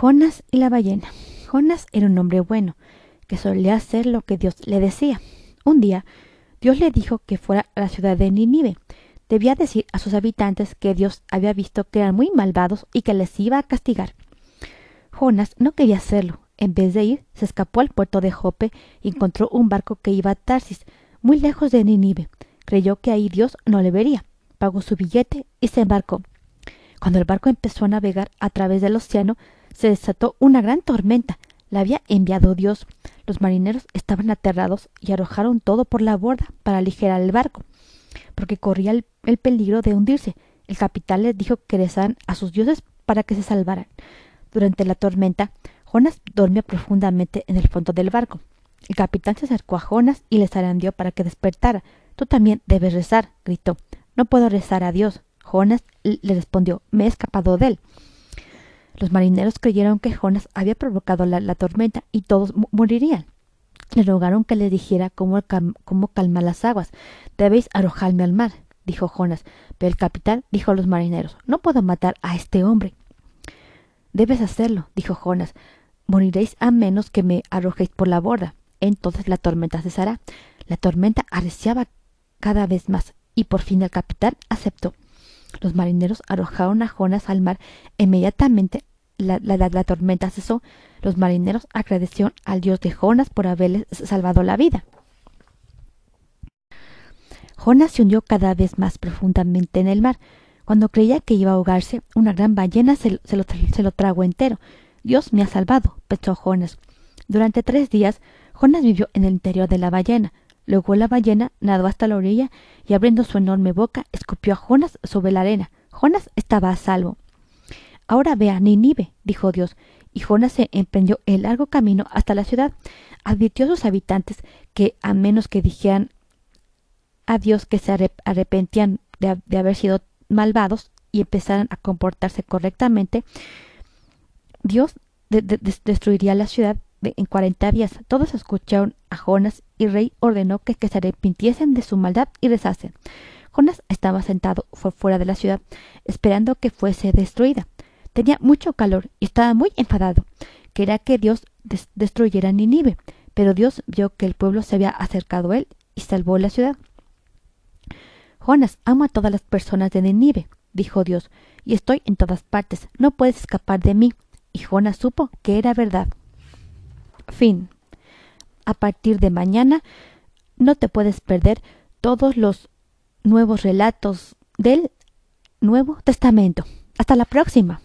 Jonas y la ballena. Jonas era un hombre bueno, que solía hacer lo que Dios le decía. Un día, Dios le dijo que fuera a la ciudad de Nínive. Debía decir a sus habitantes que Dios había visto que eran muy malvados y que les iba a castigar. Jonas no quería hacerlo. En vez de ir, se escapó al puerto de Jope y encontró un barco que iba a Tarsis, muy lejos de Nínive. Creyó que ahí Dios no le vería. Pagó su billete y se embarcó. Cuando el barco empezó a navegar a través del océano, se desató una gran tormenta. La había enviado Dios. Los marineros estaban aterrados y arrojaron todo por la borda para aligerar el barco, porque corría el, peligro de hundirse. El capitán les dijo que rezaran a sus dioses para que se salvaran. Durante la tormenta, Jonas dormía profundamente en el fondo del barco. El capitán se acercó a Jonas y le zarandeó para que despertara. Tú también debes rezar, gritó. No puedo rezar a Dios. Jonas le respondió Me he escapado de él. Los marineros creyeron que Jonas había provocado la, tormenta y todos morirían. Le rogaron que les dijera cómo, cómo calmar las aguas. Debéis arrojarme al mar, dijo Jonas. Pero el capitán dijo a los marineros No puedo matar a este hombre. Debes hacerlo, dijo Jonas. Moriréis a menos que me arrojéis por la borda. Entonces la tormenta cesará. La tormenta arreciaba cada vez más, y por fin el capitán aceptó. Los marineros arrojaron a Jonas al mar. Inmediatamente la, la, tormenta cesó. Los marineros agradecieron al dios de Jonas por haberles salvado la vida. Jonas se hundió cada vez más profundamente en el mar. Cuando creía que iba a ahogarse, una gran ballena se, lo, se lo tragó entero. Dios me ha salvado, pensó Jonas. Durante tres días, Jonas vivió en el interior de la ballena. Luego la ballena nadó hasta la orilla y abriendo su enorme boca escupió a Jonas sobre la arena. Jonas estaba a salvo. Ahora ve a Nínive, dijo Dios, y Jonas se emprendió el largo camino hasta la ciudad. Advirtió a sus habitantes que, a menos que dijeran a Dios que se arrepentían de, haber sido malvados y empezaran a comportarse correctamente, Dios destruiría la ciudad en cuarenta días. Todos escucharon a Jonas y rey ordenó que, se arrepintiesen de su maldad y rezasen. Jonas estaba sentado fuera de la ciudad, esperando que fuese destruida. Tenía mucho calor y estaba muy enfadado. Quería que Dios destruyera Ninive, pero Dios vio que el pueblo se había acercado a él y salvó la ciudad. Jonas, amo a todas las personas de Ninive, dijo Dios, y estoy en todas partes. No puedes escapar de mí. Y Jonas supo que era verdad. Fin. A partir de mañana no te puedes perder todos los nuevos relatos del Nuevo Testamento. Hasta la próxima.